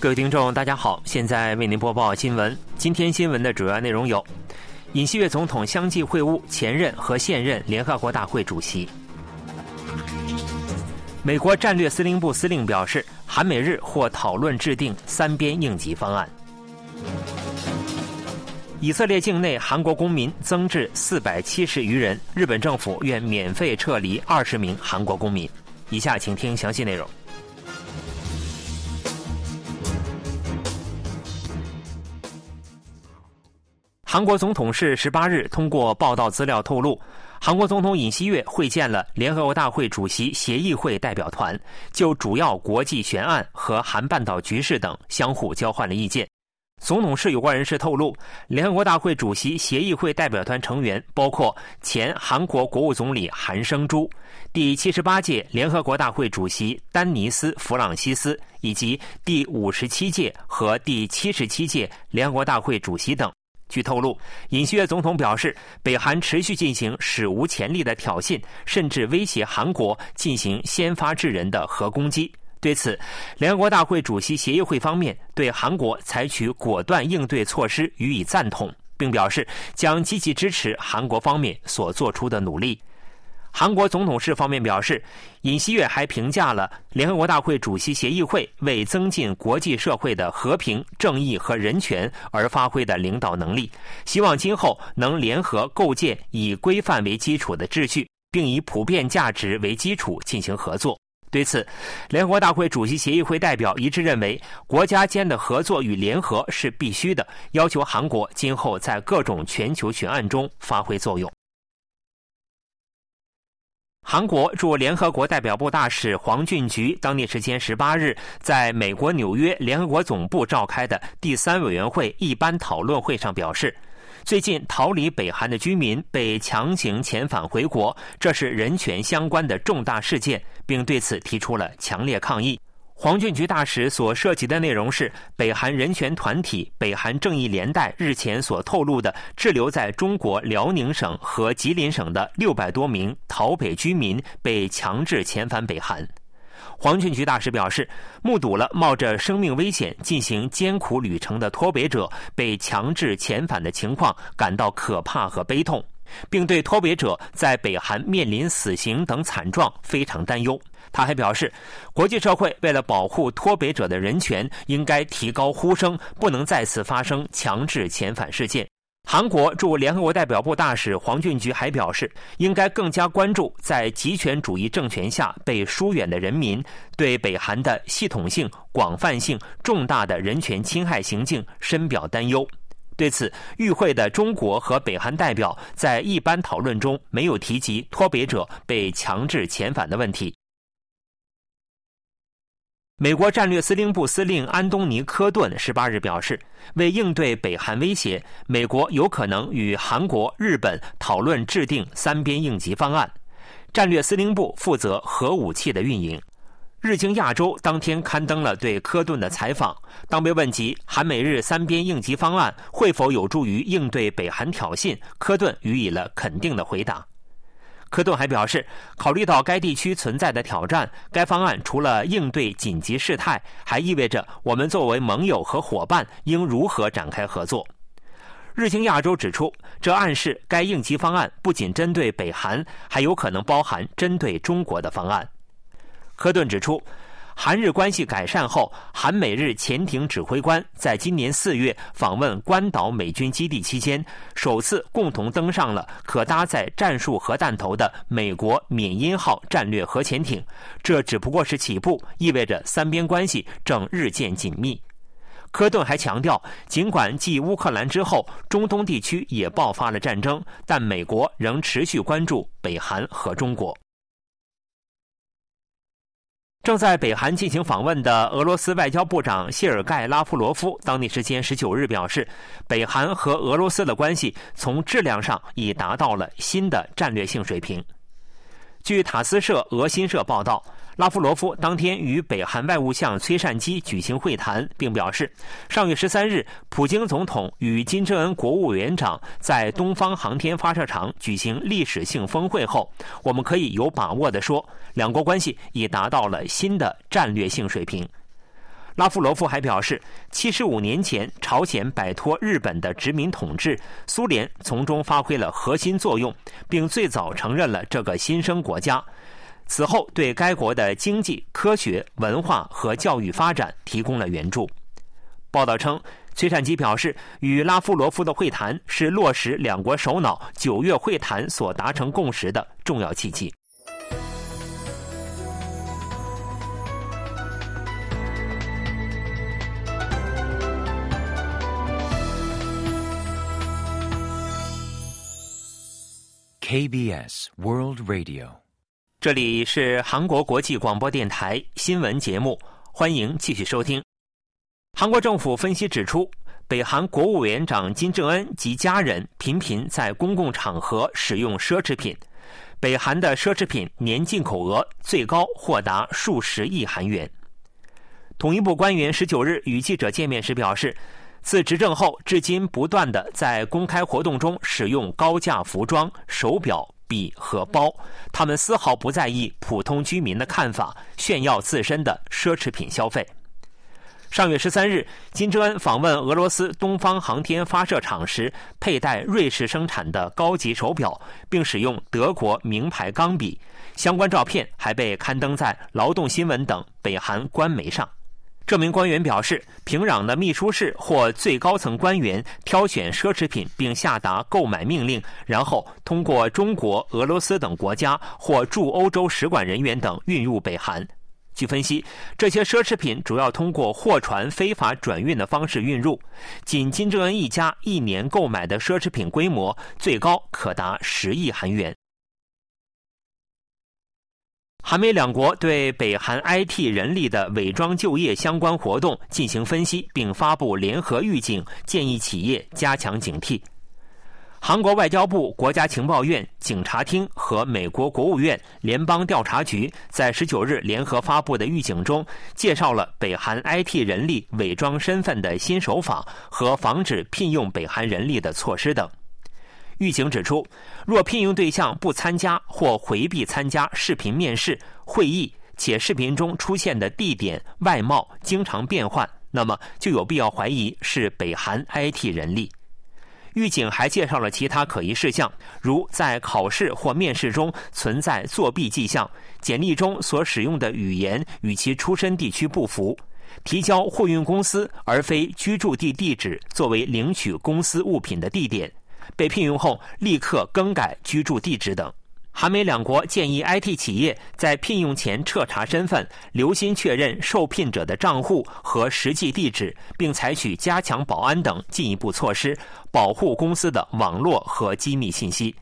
各位听众，大家好，现在为您播报新闻。今天新闻的主要内容有：尹锡悦总统相继会晤前任和现任联合国大会主席；美国战略司令部司令表示，韩美日或讨论制定三边应急方案；以色列境内韩国公民增至四百七十余人，日本政府愿免费撤离二十名韩国公民。以下请听详细内容。韩国总统室十八日通过报道资料透露，韩国总统尹锡悦会见了联合国大会主席协议会代表团，就主要国际悬案和韩半岛局势等相互交换了意见。总统室有关人士透露，联合国大会主席协议会代表团成员包括前韩国国务总理韩升洙、第七十八届联合国大会主席丹尼斯·弗朗西斯以及第五十七届和第七十七届联合国大会主席等。据透露，尹锡悦总统表示，北韩持续进行史无前例的挑衅，甚至威胁韩国进行先发制人的核攻击。对此，联合国大会主席协议会方面对韩国采取果断应对措施予以赞同，并表示将积极支持韩国方面所做出的努力。韩国总统室方面表示，尹锡悦还评价了联合国大会主席协议会为增进国际社会的和平、正义和人权而发挥的领导能力，希望今后能联合构建以规范为基础的秩序，并以普遍价值为基础进行合作。对此，联合国大会主席协议会代表一致认为，国家间的合作与联合是必须的，要求韩国今后在各种全球悬案中发挥作用。韩国驻联合国代表部大使黄俊菊当地时间十八日在美国纽约联合国总部召开的第三委员会一般讨论会上表示，最近逃离北韩的居民被强行遣返回国，这是人权相关的重大事件，并对此提出了强烈抗议。黄俊菊大使所涉及的内容是北韩人权团体北韩正义连带日前所透露的滞留在中国辽宁省和吉林省的六百多名逃北居民被强制遣返北韩。黄俊菊大使表示，目睹了冒着生命危险进行艰苦旅程的脱北者被强制遣返的情况，感到可怕和悲痛，并对脱北者在北韩面临死刑等惨状非常担忧。他还表示，国际社会为了保护脱北者的人权，应该提高呼声，不能再次发生强制遣返事件。韩国驻联合国代表部大使黄俊菊还表示，应该更加关注在极权主义政权下被疏远的人民，对北韩的系统性、广泛性、重大的人权侵害行径深表担忧。对此，与会的中国和北韩代表在一般讨论中没有提及脱北者被强制遣返的问题。美国战略司令部司令安东尼·科顿十八日表示，为应对北韩威胁，美国有可能与韩国、日本讨论制定三边应急方案。战略司令部负责核武器的运营。日经亚洲当天刊登了对科顿的采访。当被问及韩美日三边应急方案会否有助于应对北韩挑衅，科顿予以了肯定的回答。科顿还表示，考虑到该地区存在的挑战，该方案除了应对紧急事态，还意味着我们作为盟友和伙伴应如何展开合作。日经亚洲指出，这暗示该应急方案不仅针对北韩，还有可能包含针对中国的方案。科顿指出。韩日关系改善后，韩美日潜艇指挥官在今年四月访问关岛美军基地期间，首次共同登上了可搭载战术核弹头的美国缅因号战略核潜艇。这只不过是起步，意味着三边关系正日渐紧密。科顿还强调，尽管继乌克兰之后，中东地区也爆发了战争，但美国仍持续关注北韩和中国。正在北韩进行访问的俄罗斯外交部长谢尔盖·拉夫罗夫，当地时间十九日表示，北韩和俄罗斯的关系从质量上已达到了新的战略性水平。据塔斯社、俄新社报道。拉夫罗夫当天与北韩外务相崔善基举行会谈，并表示，上月十三日，普京总统与金正恩国务委员长在东方航天发射场举行历史性峰会后，我们可以有把握地说，两国关系已达到了新的战略性水平。拉夫罗夫还表示，七十五年前朝鲜摆脱日本的殖民统治，苏联从中发挥了核心作用，并最早承认了这个新生国家。此后，对该国的经济、科学、文化和教育发展提供了援助。报道称，崔善基表示，与拉夫罗夫的会谈是落实两国首脑九月会谈所达成共识的重要契机。KBS World Radio，这里是韩国国际广播电台新闻节目，欢迎继续收听。韩国政府分析指出，北韩国务委员长金正恩及家人频频在公共场合使用奢侈品，北韩的奢侈品年进口额最高或达数十亿韩元。统一部官员十九日与记者见面时表示。自执政后，至今不断的在公开活动中使用高价服装、手表、笔和包，他们丝毫不在意普通居民的看法，炫耀自身的奢侈品消费。上月十三日，金正恩访问俄罗斯东方航天发射场时，佩戴瑞士生产的高级手表，并使用德国名牌钢笔，相关照片还被刊登在《劳动新闻》等北韩官媒上。这名官员表示，平壤的秘书室或最高层官员挑选奢侈品并下达购买命令，然后通过中国、俄罗斯等国家或驻欧洲使馆人员等运入北韩。据分析，这些奢侈品主要通过货船非法转运的方式运入。仅金正恩一家一年购买的奢侈品规模最高可达十亿韩元。韩美两国对北韩 IT 人力的伪装就业相关活动进行分析，并发布联合预警，建议企业加强警惕。韩国外交部、国家情报院、警察厅和美国国务院联邦调查局在十九日联合发布的预警中，介绍了北韩 IT 人力伪装身份的新手法和防止聘用北韩人力的措施等。预警指出，若聘用对象不参加或回避参加视频面试会议，且视频中出现的地点、外貌经常变换，那么就有必要怀疑是北韩 IT 人力。预警还介绍了其他可疑事项，如在考试或面试中存在作弊迹象，简历中所使用的语言与其出身地区不符，提交货运公司而非居住地地址作为领取公司物品的地点。被聘用后立刻更改居住地址等，韩美两国建议 IT 企业在聘用前彻查身份，留心确认受聘者的账户和实际地址，并采取加强保安等进一步措施，保护公司的网络和机密信息。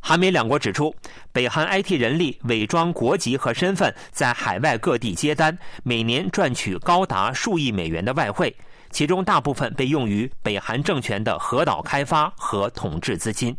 韩美两国指出，北韩 IT 人力伪装国籍和身份，在海外各地接单，每年赚取高达数亿美元的外汇。其中大部分被用于北韩政权的核岛开发和统治资金。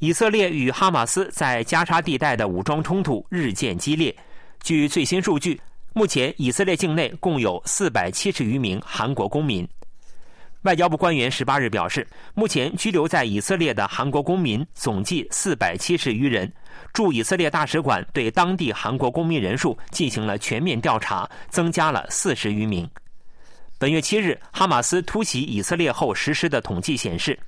以色列与哈马斯在加沙地带的武装冲突日渐激烈。据最新数据，目前以色列境内共有四百七十余名韩国公民。外交部官员十八日表示，目前居留在以色列的韩国公民总计四百七十余人。驻以色列大使馆对当地韩国公民人数进行了全面调查，增加了四十余名。本月七日，哈马斯突袭以色列后实施的统计显示，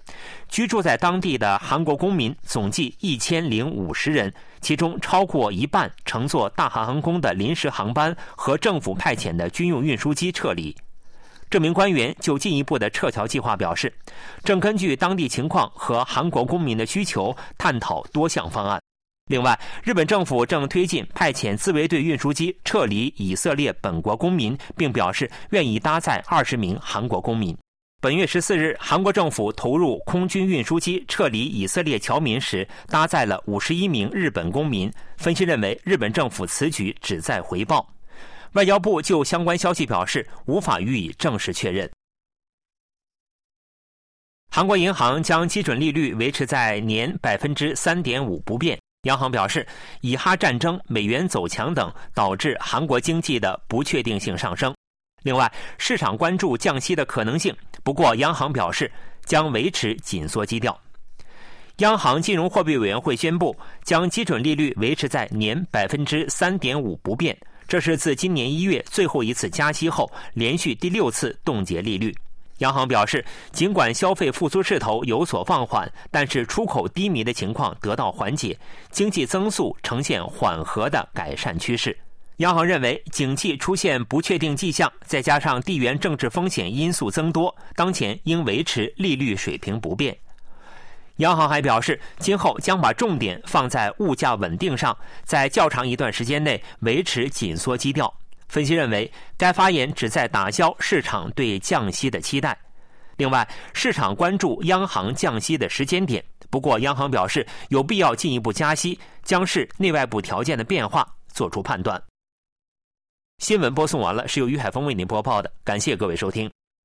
居住在当地的韩国公民总计一千零五十人，其中超过一半乘坐大韩航空的临时航班和政府派遣的军用运输机撤离。这名官员就进一步的撤侨计划表示，正根据当地情况和韩国公民的需求探讨多项方案。另外，日本政府正推进派遣自卫队运输机撤离以色列本国公民，并表示愿意搭载二十名韩国公民。本月十四日，韩国政府投入空军运输机撤离以色列侨民时，搭载了五十一名日本公民。分析认为，日本政府此举旨在回报。外交部就相关消息表示，无法予以正式确认。韩国银行将基准利率维持在年百分之三点五不变。央行表示，以哈战争、美元走强等导致韩国经济的不确定性上升。另外，市场关注降息的可能性，不过央行表示将维持紧缩基调。央行金融货币委员会宣布，将基准利率维持在年百分之三点五不变，这是自今年一月最后一次加息后，连续第六次冻结利率。央行表示，尽管消费复苏势头有所放缓，但是出口低迷的情况得到缓解，经济增速呈现缓和的改善趋势。央行认为，景气出现不确定迹象，再加上地缘政治风险因素增多，当前应维持利率水平不变。央行还表示，今后将把重点放在物价稳定上，在较长一段时间内维持紧缩基调。分析认为，该发言旨在打消市场对降息的期待。另外，市场关注央行降息的时间点，不过央行表示有必要进一步加息，将视内外部条件的变化作出判断。新闻播送完了，是由于海峰为您播报的，感谢各位收听。